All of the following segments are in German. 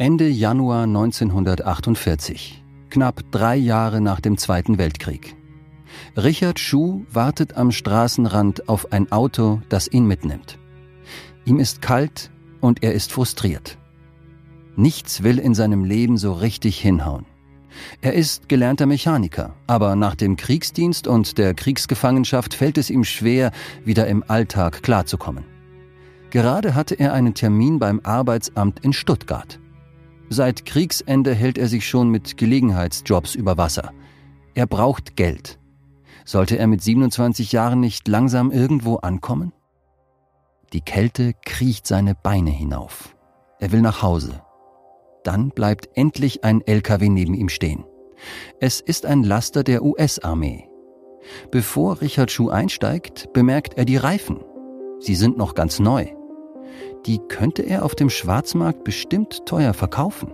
Ende Januar 1948, knapp drei Jahre nach dem Zweiten Weltkrieg. Richard Schuh wartet am Straßenrand auf ein Auto, das ihn mitnimmt. Ihm ist kalt und er ist frustriert. Nichts will in seinem Leben so richtig hinhauen. Er ist gelernter Mechaniker, aber nach dem Kriegsdienst und der Kriegsgefangenschaft fällt es ihm schwer, wieder im Alltag klarzukommen. Gerade hatte er einen Termin beim Arbeitsamt in Stuttgart. Seit Kriegsende hält er sich schon mit Gelegenheitsjobs über Wasser. Er braucht Geld. Sollte er mit 27 Jahren nicht langsam irgendwo ankommen? Die Kälte kriecht seine Beine hinauf. Er will nach Hause. Dann bleibt endlich ein LKW neben ihm stehen. Es ist ein Laster der US-Armee. Bevor Richard Schuh einsteigt, bemerkt er die Reifen. Sie sind noch ganz neu. Die könnte er auf dem Schwarzmarkt bestimmt teuer verkaufen.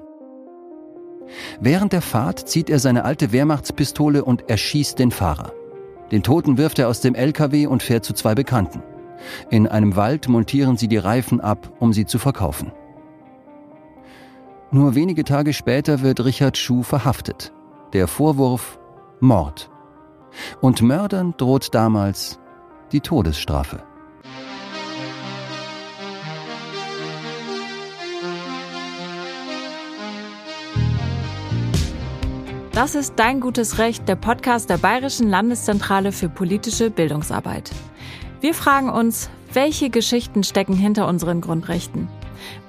Während der Fahrt zieht er seine alte Wehrmachtspistole und erschießt den Fahrer. Den Toten wirft er aus dem LKW und fährt zu zwei Bekannten. In einem Wald montieren sie die Reifen ab, um sie zu verkaufen. Nur wenige Tage später wird Richard Schuh verhaftet. Der Vorwurf Mord. Und Mördern droht damals die Todesstrafe. Das ist Dein gutes Recht, der Podcast der Bayerischen Landeszentrale für politische Bildungsarbeit. Wir fragen uns, welche Geschichten stecken hinter unseren Grundrechten?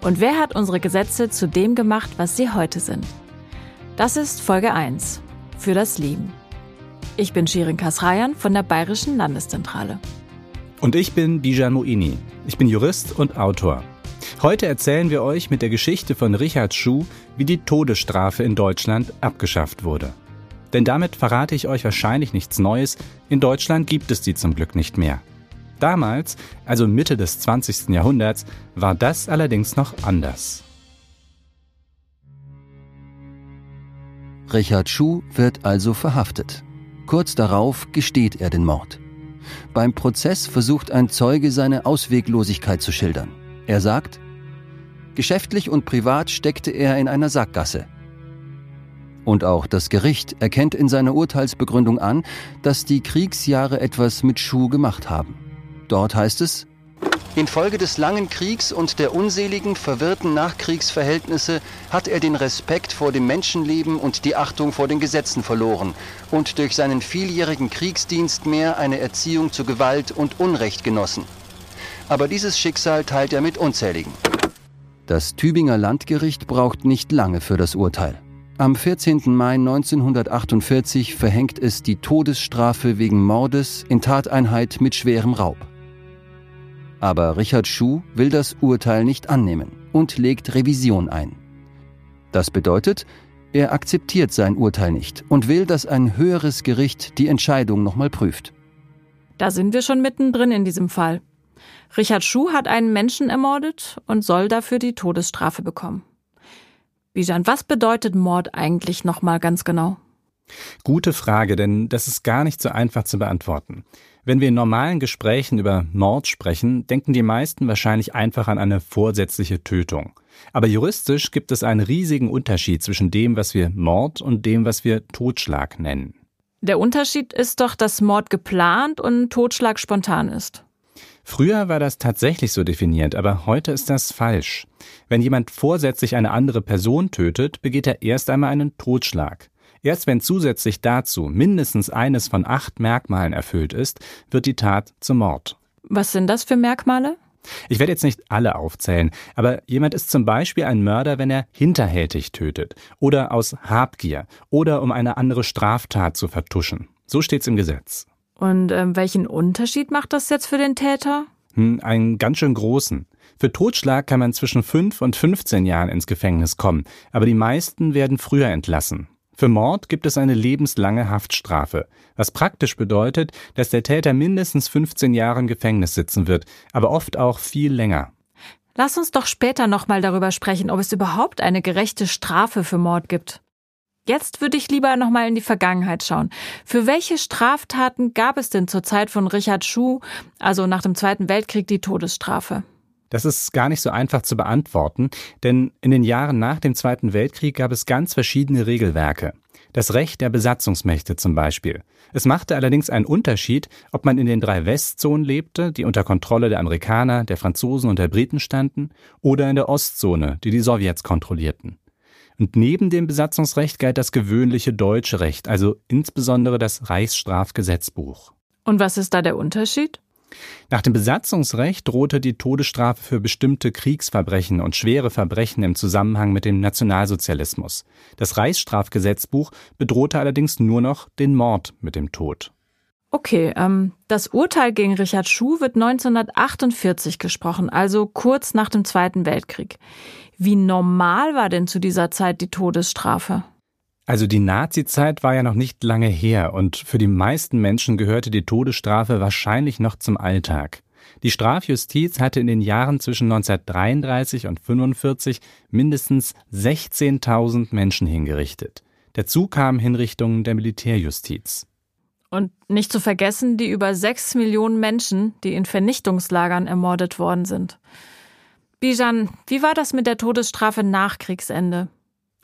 Und wer hat unsere Gesetze zu dem gemacht, was sie heute sind? Das ist Folge 1 für das Leben. Ich bin Shirin Kasrayan von der Bayerischen Landeszentrale. Und ich bin Bijan Moini. Ich bin Jurist und Autor. Heute erzählen wir euch mit der Geschichte von Richard Schuh, wie die Todesstrafe in Deutschland abgeschafft wurde. Denn damit verrate ich euch wahrscheinlich nichts Neues, in Deutschland gibt es die zum Glück nicht mehr. Damals, also Mitte des 20. Jahrhunderts, war das allerdings noch anders. Richard Schuh wird also verhaftet. Kurz darauf gesteht er den Mord. Beim Prozess versucht ein Zeuge seine Ausweglosigkeit zu schildern. Er sagt, Geschäftlich und privat steckte er in einer Sackgasse. Und auch das Gericht erkennt in seiner Urteilsbegründung an, dass die Kriegsjahre etwas mit Schuh gemacht haben. Dort heißt es, Infolge des langen Kriegs und der unseligen, verwirrten Nachkriegsverhältnisse hat er den Respekt vor dem Menschenleben und die Achtung vor den Gesetzen verloren und durch seinen vieljährigen Kriegsdienst mehr eine Erziehung zu Gewalt und Unrecht genossen. Aber dieses Schicksal teilt er mit unzähligen. Das Tübinger Landgericht braucht nicht lange für das Urteil. Am 14. Mai 1948 verhängt es die Todesstrafe wegen Mordes in Tateinheit mit schwerem Raub. Aber Richard Schuh will das Urteil nicht annehmen und legt Revision ein. Das bedeutet, er akzeptiert sein Urteil nicht und will, dass ein höheres Gericht die Entscheidung nochmal prüft. Da sind wir schon mittendrin in diesem Fall. Richard Schuh hat einen Menschen ermordet und soll dafür die Todesstrafe bekommen. Bijan, was bedeutet Mord eigentlich nochmal ganz genau? Gute Frage, denn das ist gar nicht so einfach zu beantworten. Wenn wir in normalen Gesprächen über Mord sprechen, denken die meisten wahrscheinlich einfach an eine vorsätzliche Tötung. Aber juristisch gibt es einen riesigen Unterschied zwischen dem, was wir Mord und dem, was wir Totschlag nennen. Der Unterschied ist doch, dass Mord geplant und Totschlag spontan ist. Früher war das tatsächlich so definiert, aber heute ist das falsch. Wenn jemand vorsätzlich eine andere Person tötet, begeht er erst einmal einen Totschlag. Erst wenn zusätzlich dazu mindestens eines von acht Merkmalen erfüllt ist, wird die Tat zum Mord. Was sind das für Merkmale? Ich werde jetzt nicht alle aufzählen, aber jemand ist zum Beispiel ein Mörder, wenn er hinterhältig tötet oder aus Habgier oder um eine andere Straftat zu vertuschen. So steht's im Gesetz. Und ähm, welchen Unterschied macht das jetzt für den Täter? Hm, einen ganz schön großen. Für Totschlag kann man zwischen 5 und 15 Jahren ins Gefängnis kommen, aber die meisten werden früher entlassen. Für Mord gibt es eine lebenslange Haftstrafe, was praktisch bedeutet, dass der Täter mindestens 15 Jahre im Gefängnis sitzen wird, aber oft auch viel länger. Lass uns doch später nochmal darüber sprechen, ob es überhaupt eine gerechte Strafe für Mord gibt. Jetzt würde ich lieber nochmal in die Vergangenheit schauen. Für welche Straftaten gab es denn zur Zeit von Richard Schuh, also nach dem Zweiten Weltkrieg, die Todesstrafe? Das ist gar nicht so einfach zu beantworten, denn in den Jahren nach dem Zweiten Weltkrieg gab es ganz verschiedene Regelwerke. Das Recht der Besatzungsmächte zum Beispiel. Es machte allerdings einen Unterschied, ob man in den drei Westzonen lebte, die unter Kontrolle der Amerikaner, der Franzosen und der Briten standen, oder in der Ostzone, die die Sowjets kontrollierten. Und neben dem Besatzungsrecht galt das gewöhnliche deutsche Recht, also insbesondere das Reichsstrafgesetzbuch. Und was ist da der Unterschied? Nach dem Besatzungsrecht drohte die Todesstrafe für bestimmte Kriegsverbrechen und schwere Verbrechen im Zusammenhang mit dem Nationalsozialismus. Das Reichsstrafgesetzbuch bedrohte allerdings nur noch den Mord mit dem Tod. Okay, ähm, das Urteil gegen Richard Schuh wird 1948 gesprochen, also kurz nach dem Zweiten Weltkrieg. Wie normal war denn zu dieser Zeit die Todesstrafe? Also die Nazizeit war ja noch nicht lange her und für die meisten Menschen gehörte die Todesstrafe wahrscheinlich noch zum Alltag. Die Strafjustiz hatte in den Jahren zwischen 1933 und 1945 mindestens 16.000 Menschen hingerichtet. Dazu kamen Hinrichtungen der Militärjustiz. Und nicht zu vergessen die über sechs Millionen Menschen, die in Vernichtungslagern ermordet worden sind. Bijan, wie war das mit der Todesstrafe nach Kriegsende?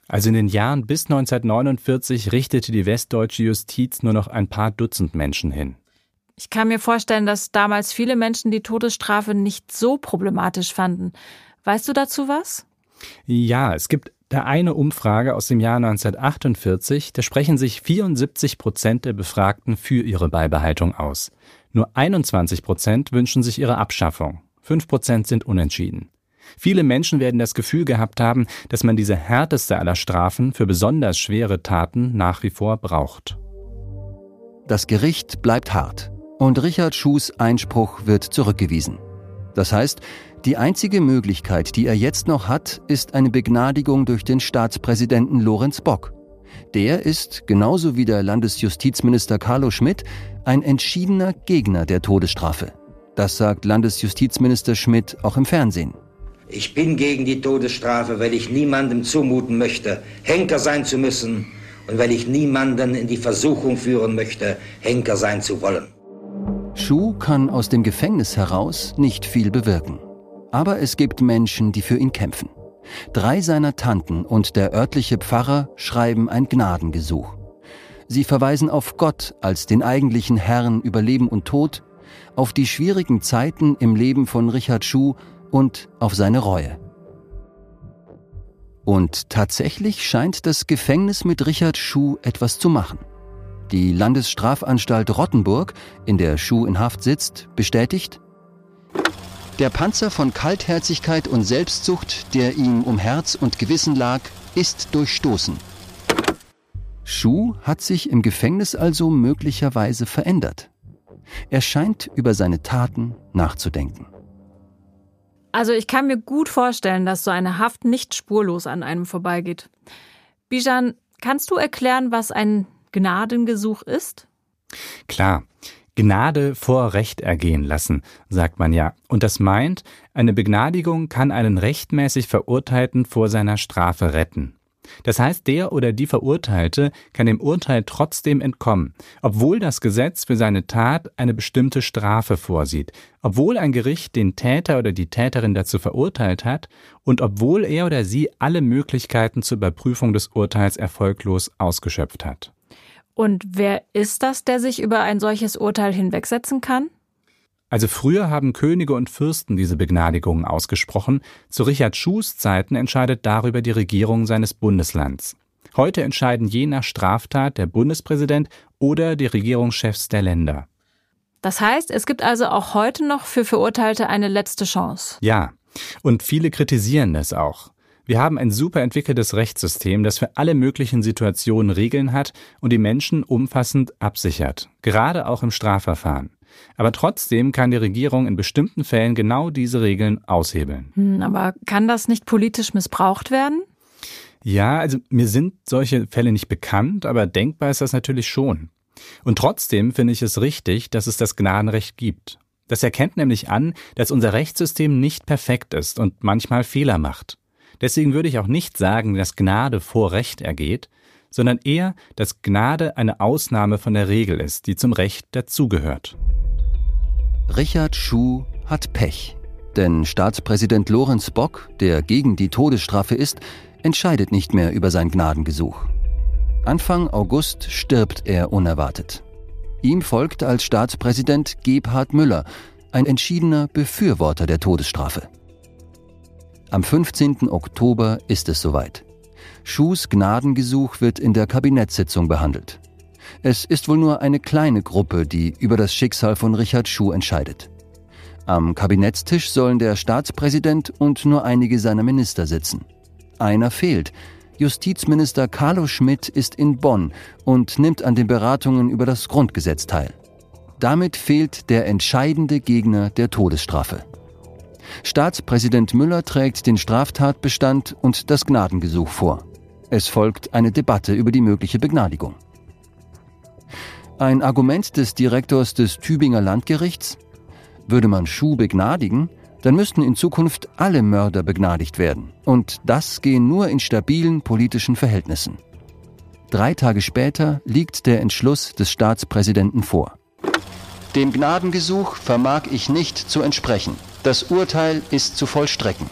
Also in den Jahren bis 1949 richtete die westdeutsche Justiz nur noch ein paar Dutzend Menschen hin. Ich kann mir vorstellen, dass damals viele Menschen die Todesstrafe nicht so problematisch fanden. Weißt du dazu was? Ja, es gibt da eine Umfrage aus dem Jahr 1948, da sprechen sich 74 Prozent der Befragten für ihre Beibehaltung aus. Nur 21 Prozent wünschen sich ihre Abschaffung. 5 Prozent sind unentschieden. Viele Menschen werden das Gefühl gehabt haben, dass man diese härteste aller Strafen für besonders schwere Taten nach wie vor braucht. Das Gericht bleibt hart und Richard Schuhs Einspruch wird zurückgewiesen. Das heißt, die einzige Möglichkeit, die er jetzt noch hat, ist eine Begnadigung durch den Staatspräsidenten Lorenz Bock. Der ist, genauso wie der Landesjustizminister Carlo Schmidt, ein entschiedener Gegner der Todesstrafe. Das sagt Landesjustizminister Schmidt auch im Fernsehen. Ich bin gegen die Todesstrafe, weil ich niemandem zumuten möchte, Henker sein zu müssen und weil ich niemanden in die Versuchung führen möchte, Henker sein zu wollen. Schuh kann aus dem Gefängnis heraus nicht viel bewirken. Aber es gibt Menschen, die für ihn kämpfen. Drei seiner Tanten und der örtliche Pfarrer schreiben ein Gnadengesuch. Sie verweisen auf Gott als den eigentlichen Herrn über Leben und Tod, auf die schwierigen Zeiten im Leben von Richard Schuh und auf seine Reue. Und tatsächlich scheint das Gefängnis mit Richard Schuh etwas zu machen. Die Landesstrafanstalt Rottenburg, in der Schuh in Haft sitzt, bestätigt, der Panzer von Kaltherzigkeit und Selbstsucht, der ihm um Herz und Gewissen lag, ist durchstoßen. Schuh hat sich im Gefängnis also möglicherweise verändert. Er scheint über seine Taten nachzudenken. Also ich kann mir gut vorstellen, dass so eine Haft nicht spurlos an einem vorbeigeht. Bijan, kannst du erklären, was ein Gnadengesuch ist? Klar. Gnade vor Recht ergehen lassen, sagt man ja. Und das meint, eine Begnadigung kann einen rechtmäßig Verurteilten vor seiner Strafe retten. Das heißt, der oder die Verurteilte kann dem Urteil trotzdem entkommen, obwohl das Gesetz für seine Tat eine bestimmte Strafe vorsieht, obwohl ein Gericht den Täter oder die Täterin dazu verurteilt hat und obwohl er oder sie alle Möglichkeiten zur Überprüfung des Urteils erfolglos ausgeschöpft hat. Und wer ist das, der sich über ein solches Urteil hinwegsetzen kann? Also früher haben Könige und Fürsten diese Begnadigungen ausgesprochen, zu Richard Schuhs Zeiten entscheidet darüber die Regierung seines Bundeslands. Heute entscheiden je nach Straftat der Bundespräsident oder die Regierungschefs der Länder. Das heißt, es gibt also auch heute noch für Verurteilte eine letzte Chance. Ja, und viele kritisieren das auch. Wir haben ein super entwickeltes Rechtssystem, das für alle möglichen Situationen Regeln hat und die Menschen umfassend absichert, gerade auch im Strafverfahren. Aber trotzdem kann die Regierung in bestimmten Fällen genau diese Regeln aushebeln. Hm, aber kann das nicht politisch missbraucht werden? Ja, also mir sind solche Fälle nicht bekannt, aber denkbar ist das natürlich schon. Und trotzdem finde ich es richtig, dass es das Gnadenrecht gibt. Das erkennt nämlich an, dass unser Rechtssystem nicht perfekt ist und manchmal Fehler macht. Deswegen würde ich auch nicht sagen, dass Gnade vor Recht ergeht, sondern eher, dass Gnade eine Ausnahme von der Regel ist, die zum Recht dazugehört. Richard Schuh hat Pech. Denn Staatspräsident Lorenz Bock, der gegen die Todesstrafe ist, entscheidet nicht mehr über sein Gnadengesuch. Anfang August stirbt er unerwartet. Ihm folgt als Staatspräsident Gebhard Müller, ein entschiedener Befürworter der Todesstrafe. Am 15. Oktober ist es soweit. Schuhs Gnadengesuch wird in der Kabinettssitzung behandelt. Es ist wohl nur eine kleine Gruppe, die über das Schicksal von Richard Schuh entscheidet. Am Kabinettstisch sollen der Staatspräsident und nur einige seiner Minister sitzen. Einer fehlt. Justizminister Carlo Schmidt ist in Bonn und nimmt an den Beratungen über das Grundgesetz teil. Damit fehlt der entscheidende Gegner der Todesstrafe. Staatspräsident Müller trägt den Straftatbestand und das Gnadengesuch vor. Es folgt eine Debatte über die mögliche Begnadigung. Ein Argument des Direktors des Tübinger Landgerichts? Würde man Schuh begnadigen, dann müssten in Zukunft alle Mörder begnadigt werden. Und das gehen nur in stabilen politischen Verhältnissen. Drei Tage später liegt der Entschluss des Staatspräsidenten vor. Dem Gnadengesuch vermag ich nicht zu entsprechen. Das Urteil ist zu vollstrecken.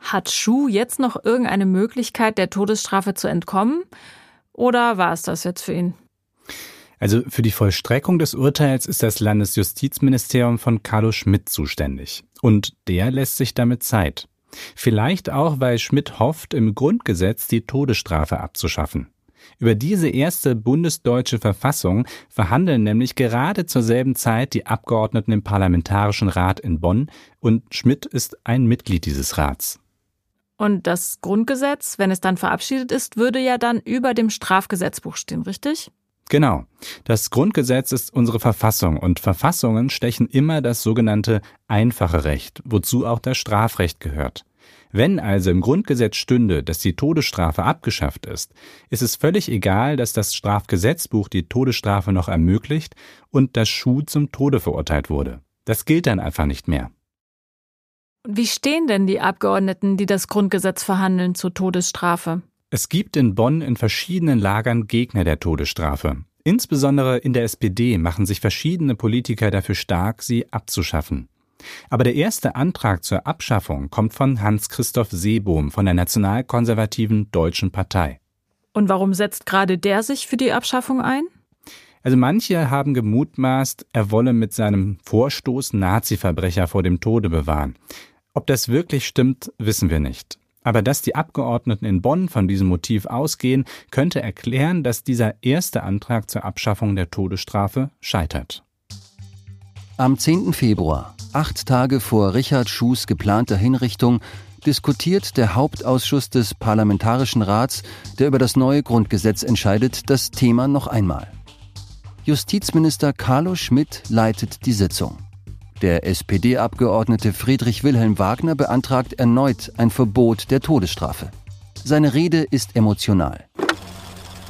Hat Schuh jetzt noch irgendeine Möglichkeit, der Todesstrafe zu entkommen? Oder war es das jetzt für ihn? Also für die Vollstreckung des Urteils ist das Landesjustizministerium von Carlo Schmidt zuständig. Und der lässt sich damit Zeit. Vielleicht auch, weil Schmidt hofft, im Grundgesetz die Todesstrafe abzuschaffen. Über diese erste bundesdeutsche Verfassung verhandeln nämlich gerade zur selben Zeit die Abgeordneten im Parlamentarischen Rat in Bonn und Schmidt ist ein Mitglied dieses Rats. Und das Grundgesetz, wenn es dann verabschiedet ist, würde ja dann über dem Strafgesetzbuch stehen, richtig? Genau. Das Grundgesetz ist unsere Verfassung und Verfassungen stechen immer das sogenannte einfache Recht, wozu auch das Strafrecht gehört. Wenn also im Grundgesetz stünde, dass die Todesstrafe abgeschafft ist, ist es völlig egal, dass das Strafgesetzbuch die Todesstrafe noch ermöglicht und dass Schuh zum Tode verurteilt wurde. Das gilt dann einfach nicht mehr. Wie stehen denn die Abgeordneten, die das Grundgesetz verhandeln, zur Todesstrafe? Es gibt in Bonn in verschiedenen Lagern Gegner der Todesstrafe. Insbesondere in der SPD machen sich verschiedene Politiker dafür stark, sie abzuschaffen. Aber der erste Antrag zur Abschaffung kommt von Hans-Christoph Seebohm von der nationalkonservativen Deutschen Partei. Und warum setzt gerade der sich für die Abschaffung ein? Also manche haben gemutmaßt, er wolle mit seinem Vorstoß Nazi-Verbrecher vor dem Tode bewahren. Ob das wirklich stimmt, wissen wir nicht. Aber dass die Abgeordneten in Bonn von diesem Motiv ausgehen, könnte erklären, dass dieser erste Antrag zur Abschaffung der Todesstrafe scheitert. Am 10. Februar, acht Tage vor Richard Schuhs geplanter Hinrichtung, diskutiert der Hauptausschuss des Parlamentarischen Rats, der über das neue Grundgesetz entscheidet, das Thema noch einmal. Justizminister Carlo Schmidt leitet die Sitzung. Der SPD-Abgeordnete Friedrich Wilhelm Wagner beantragt erneut ein Verbot der Todesstrafe. Seine Rede ist emotional.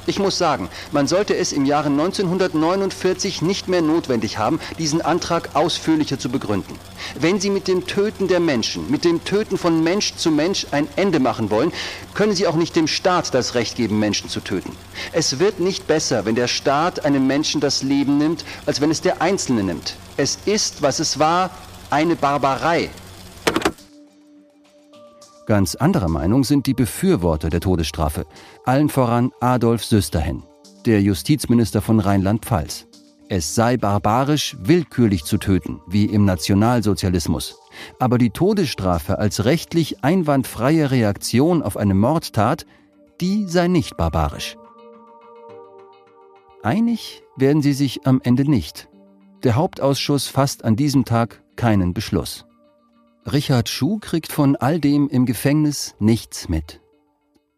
Ich muss sagen, man sollte es im Jahre 1949 nicht mehr notwendig haben, diesen Antrag ausführlicher zu begründen. Wenn Sie mit dem Töten der Menschen, mit dem Töten von Mensch zu Mensch ein Ende machen wollen, können Sie auch nicht dem Staat das Recht geben, Menschen zu töten. Es wird nicht besser, wenn der Staat einem Menschen das Leben nimmt, als wenn es der Einzelne nimmt. Es ist, was es war, eine Barbarei. Ganz anderer Meinung sind die Befürworter der Todesstrafe, allen voran Adolf Süsterhen, der Justizminister von Rheinland-Pfalz. Es sei barbarisch, willkürlich zu töten, wie im Nationalsozialismus. Aber die Todesstrafe als rechtlich einwandfreie Reaktion auf eine Mordtat, die sei nicht barbarisch. Einig werden sie sich am Ende nicht. Der Hauptausschuss fasst an diesem Tag keinen Beschluss. Richard Schuh kriegt von all dem im Gefängnis nichts mit.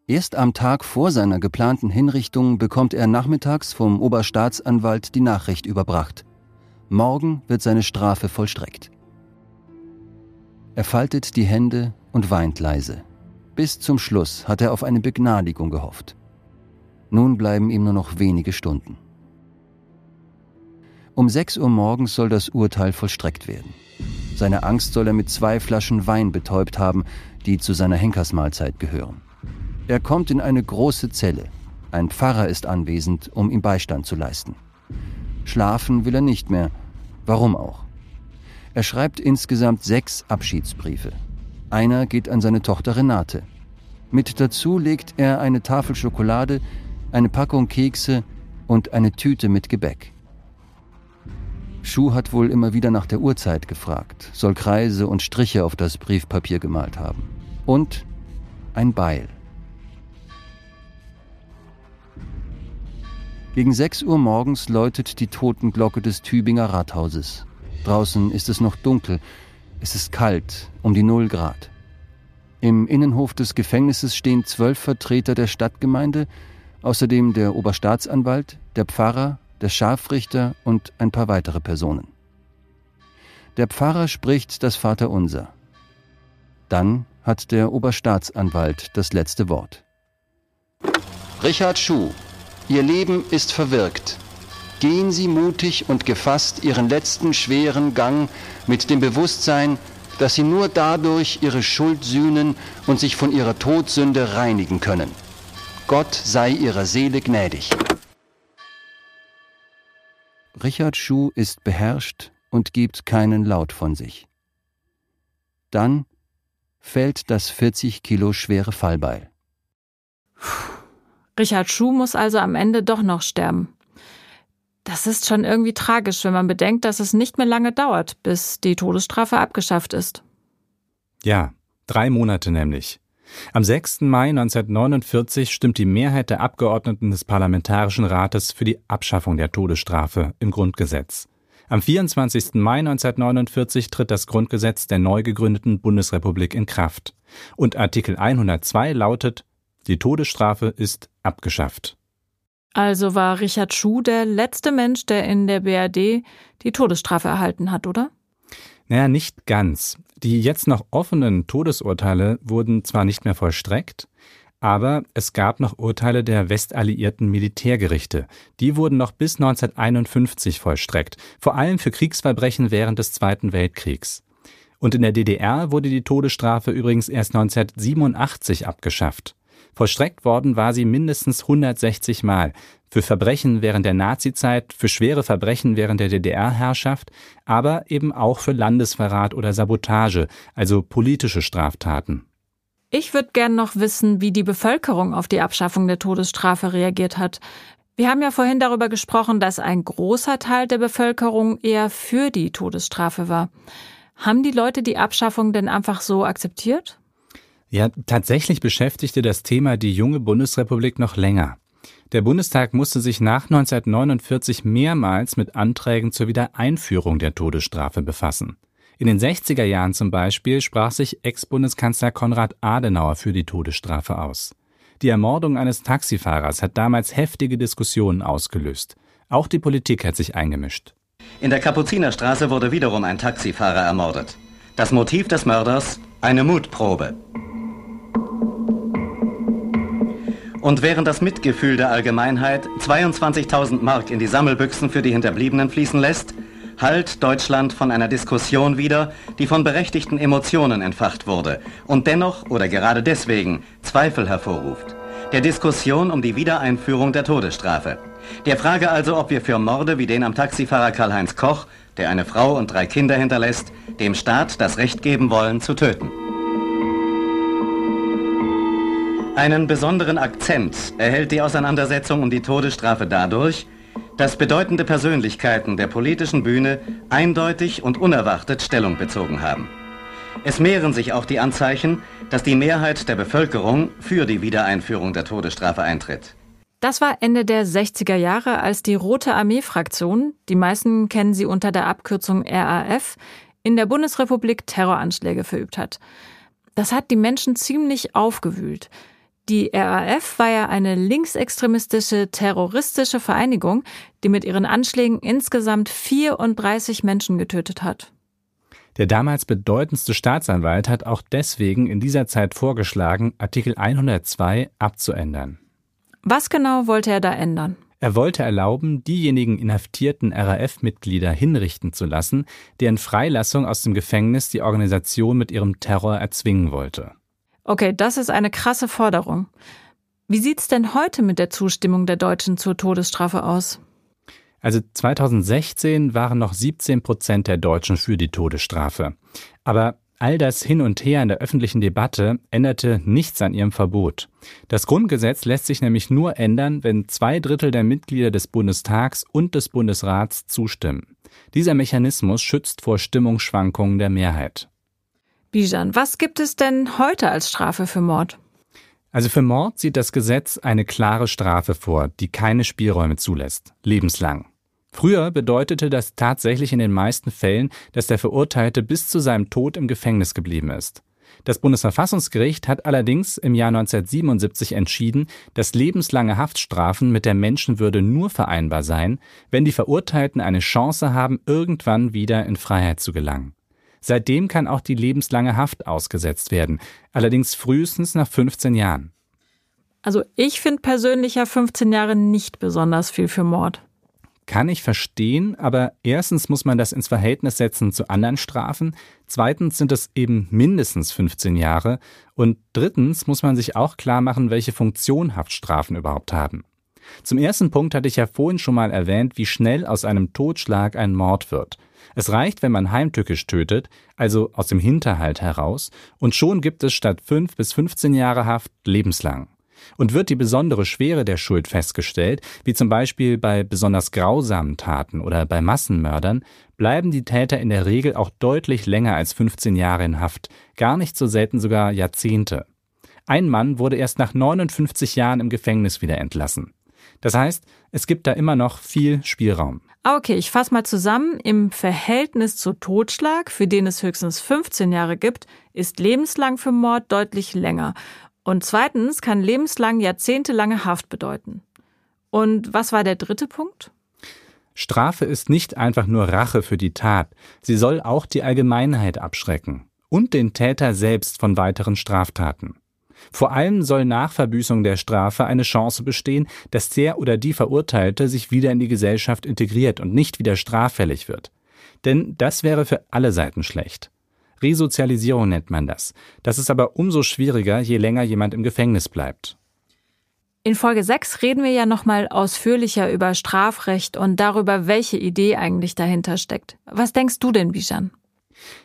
Erst am Tag vor seiner geplanten Hinrichtung bekommt er nachmittags vom Oberstaatsanwalt die Nachricht überbracht. Morgen wird seine Strafe vollstreckt. Er faltet die Hände und weint leise. Bis zum Schluss hat er auf eine Begnadigung gehofft. Nun bleiben ihm nur noch wenige Stunden. Um 6 Uhr morgens soll das Urteil vollstreckt werden. Seine Angst soll er mit zwei Flaschen Wein betäubt haben, die zu seiner Henkersmahlzeit gehören. Er kommt in eine große Zelle. Ein Pfarrer ist anwesend, um ihm Beistand zu leisten. Schlafen will er nicht mehr. Warum auch? Er schreibt insgesamt sechs Abschiedsbriefe. Einer geht an seine Tochter Renate. Mit dazu legt er eine Tafel Schokolade, eine Packung Kekse und eine Tüte mit Gebäck. Schuh hat wohl immer wieder nach der Uhrzeit gefragt, soll Kreise und Striche auf das Briefpapier gemalt haben. Und ein Beil. Gegen 6 Uhr morgens läutet die Totenglocke des Tübinger Rathauses. Draußen ist es noch dunkel, es ist kalt, um die Null Grad. Im Innenhof des Gefängnisses stehen zwölf Vertreter der Stadtgemeinde, außerdem der Oberstaatsanwalt, der Pfarrer, der Scharfrichter und ein paar weitere Personen. Der Pfarrer spricht das Vaterunser. Dann hat der Oberstaatsanwalt das letzte Wort. Richard Schuh, Ihr Leben ist verwirkt. Gehen Sie mutig und gefasst Ihren letzten schweren Gang mit dem Bewusstsein, dass Sie nur dadurch Ihre Schuld sühnen und sich von Ihrer Todsünde reinigen können. Gott sei Ihrer Seele gnädig. Richard Schuh ist beherrscht und gibt keinen Laut von sich. Dann fällt das 40 Kilo schwere Fallbeil. Richard Schuh muss also am Ende doch noch sterben. Das ist schon irgendwie tragisch, wenn man bedenkt, dass es nicht mehr lange dauert, bis die Todesstrafe abgeschafft ist. Ja, drei Monate nämlich. Am 6. Mai 1949 stimmt die Mehrheit der Abgeordneten des Parlamentarischen Rates für die Abschaffung der Todesstrafe im Grundgesetz. Am 24. Mai 1949 tritt das Grundgesetz der neu gegründeten Bundesrepublik in Kraft. Und Artikel 102 lautet, die Todesstrafe ist abgeschafft. Also war Richard Schuh der letzte Mensch, der in der BRD die Todesstrafe erhalten hat, oder? Naja, nicht ganz. Die jetzt noch offenen Todesurteile wurden zwar nicht mehr vollstreckt, aber es gab noch Urteile der westalliierten Militärgerichte. Die wurden noch bis 1951 vollstreckt, vor allem für Kriegsverbrechen während des Zweiten Weltkriegs. Und in der DDR wurde die Todesstrafe übrigens erst 1987 abgeschafft. Vollstreckt worden war sie mindestens 160 Mal. Für Verbrechen während der Nazizeit, für schwere Verbrechen während der DDR-Herrschaft, aber eben auch für Landesverrat oder Sabotage, also politische Straftaten. Ich würde gern noch wissen, wie die Bevölkerung auf die Abschaffung der Todesstrafe reagiert hat. Wir haben ja vorhin darüber gesprochen, dass ein großer Teil der Bevölkerung eher für die Todesstrafe war. Haben die Leute die Abschaffung denn einfach so akzeptiert? Ja, tatsächlich beschäftigte das Thema die junge Bundesrepublik noch länger. Der Bundestag musste sich nach 1949 mehrmals mit Anträgen zur Wiedereinführung der Todesstrafe befassen. In den 60er Jahren zum Beispiel sprach sich Ex-Bundeskanzler Konrad Adenauer für die Todesstrafe aus. Die Ermordung eines Taxifahrers hat damals heftige Diskussionen ausgelöst. Auch die Politik hat sich eingemischt. In der Kapuzinerstraße wurde wiederum ein Taxifahrer ermordet. Das Motiv des Mörders? Eine Mutprobe. Und während das Mitgefühl der Allgemeinheit 22.000 Mark in die Sammelbüchsen für die Hinterbliebenen fließen lässt, hallt Deutschland von einer Diskussion wieder, die von berechtigten Emotionen entfacht wurde und dennoch oder gerade deswegen Zweifel hervorruft. Der Diskussion um die Wiedereinführung der Todesstrafe. Der Frage also, ob wir für Morde wie den am Taxifahrer Karl-Heinz Koch, der eine Frau und drei Kinder hinterlässt, dem Staat das Recht geben wollen, zu töten. Einen besonderen Akzent erhält die Auseinandersetzung um die Todesstrafe dadurch, dass bedeutende Persönlichkeiten der politischen Bühne eindeutig und unerwartet Stellung bezogen haben. Es mehren sich auch die Anzeichen, dass die Mehrheit der Bevölkerung für die Wiedereinführung der Todesstrafe eintritt. Das war Ende der 60er Jahre, als die Rote Armee-Fraktion, die meisten kennen sie unter der Abkürzung RAF, in der Bundesrepublik Terroranschläge verübt hat. Das hat die Menschen ziemlich aufgewühlt. Die RAF war ja eine linksextremistische, terroristische Vereinigung, die mit ihren Anschlägen insgesamt 34 Menschen getötet hat. Der damals bedeutendste Staatsanwalt hat auch deswegen in dieser Zeit vorgeschlagen, Artikel 102 abzuändern. Was genau wollte er da ändern? Er wollte erlauben, diejenigen inhaftierten RAF-Mitglieder hinrichten zu lassen, deren Freilassung aus dem Gefängnis die Organisation mit ihrem Terror erzwingen wollte. Okay, das ist eine krasse Forderung. Wie sieht's denn heute mit der Zustimmung der Deutschen zur Todesstrafe aus? Also 2016 waren noch 17 Prozent der Deutschen für die Todesstrafe. Aber all das hin und her in der öffentlichen Debatte änderte nichts an ihrem Verbot. Das Grundgesetz lässt sich nämlich nur ändern, wenn zwei Drittel der Mitglieder des Bundestags und des Bundesrats zustimmen. Dieser Mechanismus schützt vor Stimmungsschwankungen der Mehrheit. Bijan, was gibt es denn heute als Strafe für Mord? Also für Mord sieht das Gesetz eine klare Strafe vor, die keine Spielräume zulässt. Lebenslang. Früher bedeutete das tatsächlich in den meisten Fällen, dass der Verurteilte bis zu seinem Tod im Gefängnis geblieben ist. Das Bundesverfassungsgericht hat allerdings im Jahr 1977 entschieden, dass lebenslange Haftstrafen mit der Menschenwürde nur vereinbar seien, wenn die Verurteilten eine Chance haben, irgendwann wieder in Freiheit zu gelangen. Seitdem kann auch die lebenslange Haft ausgesetzt werden, allerdings frühestens nach 15 Jahren. Also ich finde persönlich ja 15 Jahre nicht besonders viel für Mord. Kann ich verstehen, aber erstens muss man das ins Verhältnis setzen zu anderen Strafen, zweitens sind es eben mindestens 15 Jahre und drittens muss man sich auch klar machen, welche Funktion Haftstrafen überhaupt haben. Zum ersten Punkt hatte ich ja vorhin schon mal erwähnt, wie schnell aus einem Totschlag ein Mord wird. Es reicht, wenn man heimtückisch tötet, also aus dem Hinterhalt heraus, und schon gibt es statt 5 bis 15 Jahre Haft lebenslang. Und wird die besondere Schwere der Schuld festgestellt, wie zum Beispiel bei besonders grausamen Taten oder bei Massenmördern, bleiben die Täter in der Regel auch deutlich länger als 15 Jahre in Haft, gar nicht so selten sogar Jahrzehnte. Ein Mann wurde erst nach 59 Jahren im Gefängnis wieder entlassen. Das heißt, es gibt da immer noch viel Spielraum. Ah, okay, ich fasse mal zusammen. Im Verhältnis zu Totschlag, für den es höchstens 15 Jahre gibt, ist lebenslang für Mord deutlich länger. Und zweitens kann lebenslang jahrzehntelange Haft bedeuten. Und was war der dritte Punkt? Strafe ist nicht einfach nur Rache für die Tat, sie soll auch die Allgemeinheit abschrecken und den Täter selbst von weiteren Straftaten. Vor allem soll nach Verbüßung der Strafe eine Chance bestehen, dass der oder die Verurteilte sich wieder in die Gesellschaft integriert und nicht wieder straffällig wird. Denn das wäre für alle Seiten schlecht. Resozialisierung nennt man das. Das ist aber umso schwieriger, je länger jemand im Gefängnis bleibt. In Folge 6 reden wir ja nochmal ausführlicher über Strafrecht und darüber, welche Idee eigentlich dahinter steckt. Was denkst du denn, Bijan?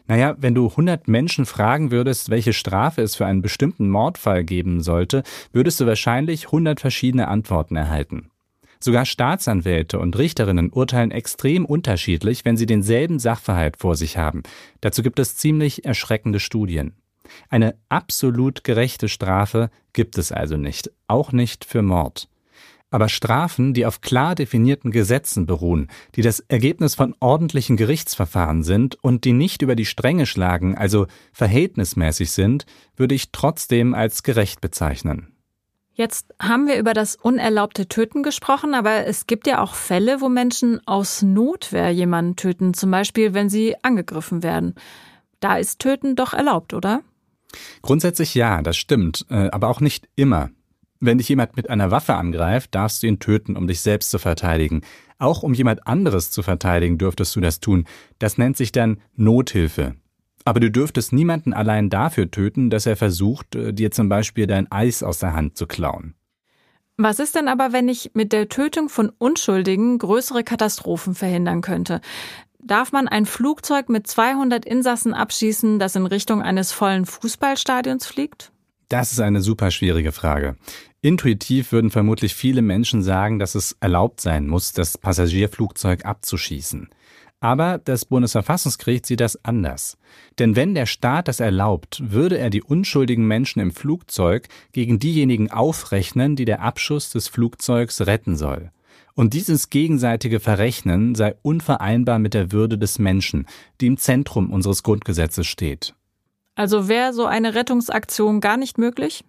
Naja, wenn du 100 Menschen fragen würdest, welche Strafe es für einen bestimmten Mordfall geben sollte, würdest du wahrscheinlich 100 verschiedene Antworten erhalten. Sogar Staatsanwälte und Richterinnen urteilen extrem unterschiedlich, wenn sie denselben Sachverhalt vor sich haben. Dazu gibt es ziemlich erschreckende Studien. Eine absolut gerechte Strafe gibt es also nicht, auch nicht für Mord aber Strafen, die auf klar definierten Gesetzen beruhen, die das Ergebnis von ordentlichen Gerichtsverfahren sind und die nicht über die Stränge schlagen, also verhältnismäßig sind, würde ich trotzdem als gerecht bezeichnen. Jetzt haben wir über das unerlaubte Töten gesprochen, aber es gibt ja auch Fälle, wo Menschen aus Notwehr jemanden töten, zum Beispiel wenn sie angegriffen werden. Da ist Töten doch erlaubt, oder? Grundsätzlich ja, das stimmt, äh, aber auch nicht immer. Wenn dich jemand mit einer Waffe angreift, darfst du ihn töten, um dich selbst zu verteidigen. Auch um jemand anderes zu verteidigen, dürftest du das tun. Das nennt sich dann Nothilfe. Aber du dürftest niemanden allein dafür töten, dass er versucht, äh, dir zum Beispiel dein Eis aus der Hand zu klauen. Was ist denn aber, wenn ich mit der Tötung von Unschuldigen größere Katastrophen verhindern könnte? Darf man ein Flugzeug mit 200 Insassen abschießen, das in Richtung eines vollen Fußballstadions fliegt? Das ist eine super schwierige Frage. Intuitiv würden vermutlich viele Menschen sagen, dass es erlaubt sein muss, das Passagierflugzeug abzuschießen. Aber das Bundesverfassungsgericht sieht das anders. Denn wenn der Staat das erlaubt, würde er die unschuldigen Menschen im Flugzeug gegen diejenigen aufrechnen, die der Abschuss des Flugzeugs retten soll. Und dieses gegenseitige Verrechnen sei unvereinbar mit der Würde des Menschen, die im Zentrum unseres Grundgesetzes steht. Also wäre so eine Rettungsaktion gar nicht möglich?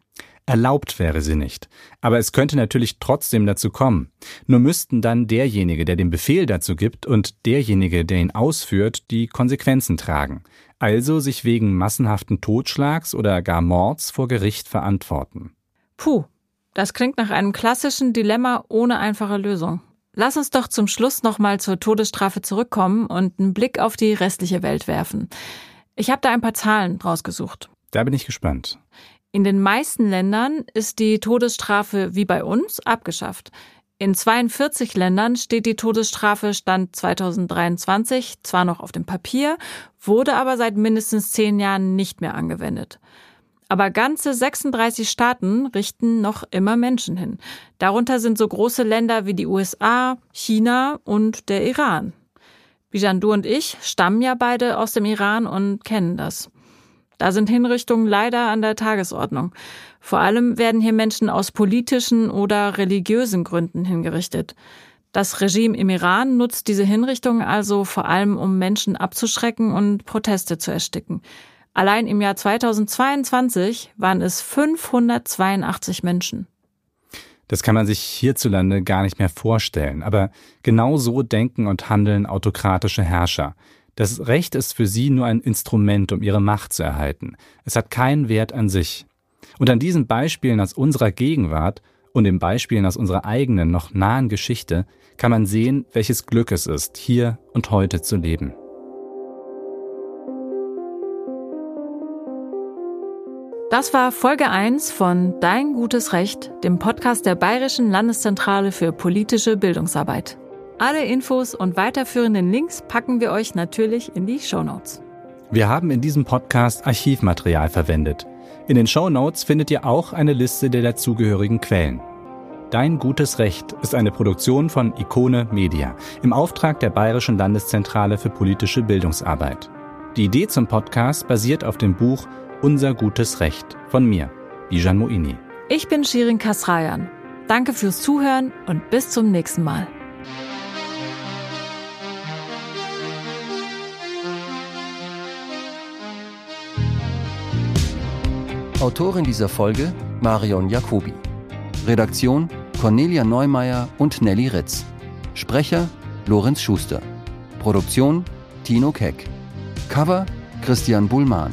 Erlaubt wäre sie nicht. Aber es könnte natürlich trotzdem dazu kommen. Nur müssten dann derjenige, der den Befehl dazu gibt, und derjenige, der ihn ausführt, die Konsequenzen tragen. Also sich wegen massenhaften Totschlags oder gar Mords vor Gericht verantworten. Puh, das klingt nach einem klassischen Dilemma ohne einfache Lösung. Lass uns doch zum Schluss nochmal zur Todesstrafe zurückkommen und einen Blick auf die restliche Welt werfen. Ich habe da ein paar Zahlen rausgesucht. Da bin ich gespannt. In den meisten Ländern ist die Todesstrafe wie bei uns abgeschafft. In 42 Ländern steht die Todesstrafe Stand 2023 zwar noch auf dem Papier, wurde aber seit mindestens zehn Jahren nicht mehr angewendet. Aber ganze 36 Staaten richten noch immer Menschen hin. Darunter sind so große Länder wie die USA, China und der Iran. Bijan, du und ich stammen ja beide aus dem Iran und kennen das. Da sind Hinrichtungen leider an der Tagesordnung. Vor allem werden hier Menschen aus politischen oder religiösen Gründen hingerichtet. Das Regime im Iran nutzt diese Hinrichtungen also vor allem, um Menschen abzuschrecken und Proteste zu ersticken. Allein im Jahr 2022 waren es 582 Menschen. Das kann man sich hierzulande gar nicht mehr vorstellen. Aber genau so denken und handeln autokratische Herrscher. Das Recht ist für sie nur ein Instrument, um ihre Macht zu erhalten. Es hat keinen Wert an sich. Und an diesen Beispielen aus unserer Gegenwart und den Beispielen aus unserer eigenen, noch nahen Geschichte kann man sehen, welches Glück es ist, hier und heute zu leben. Das war Folge 1 von Dein gutes Recht, dem Podcast der Bayerischen Landeszentrale für politische Bildungsarbeit. Alle Infos und weiterführenden Links packen wir euch natürlich in die Show Notes. Wir haben in diesem Podcast Archivmaterial verwendet. In den Show Notes findet ihr auch eine Liste der dazugehörigen Quellen. Dein gutes Recht ist eine Produktion von Ikone Media im Auftrag der Bayerischen Landeszentrale für politische Bildungsarbeit. Die Idee zum Podcast basiert auf dem Buch unser gutes Recht von mir, Bijan Moini. Ich bin Shirin Kasrayan. Danke fürs Zuhören und bis zum nächsten Mal. Autorin dieser Folge Marion Jacobi. Redaktion Cornelia Neumeier und Nelly Ritz. Sprecher Lorenz Schuster. Produktion Tino Keck. Cover Christian Bullmann.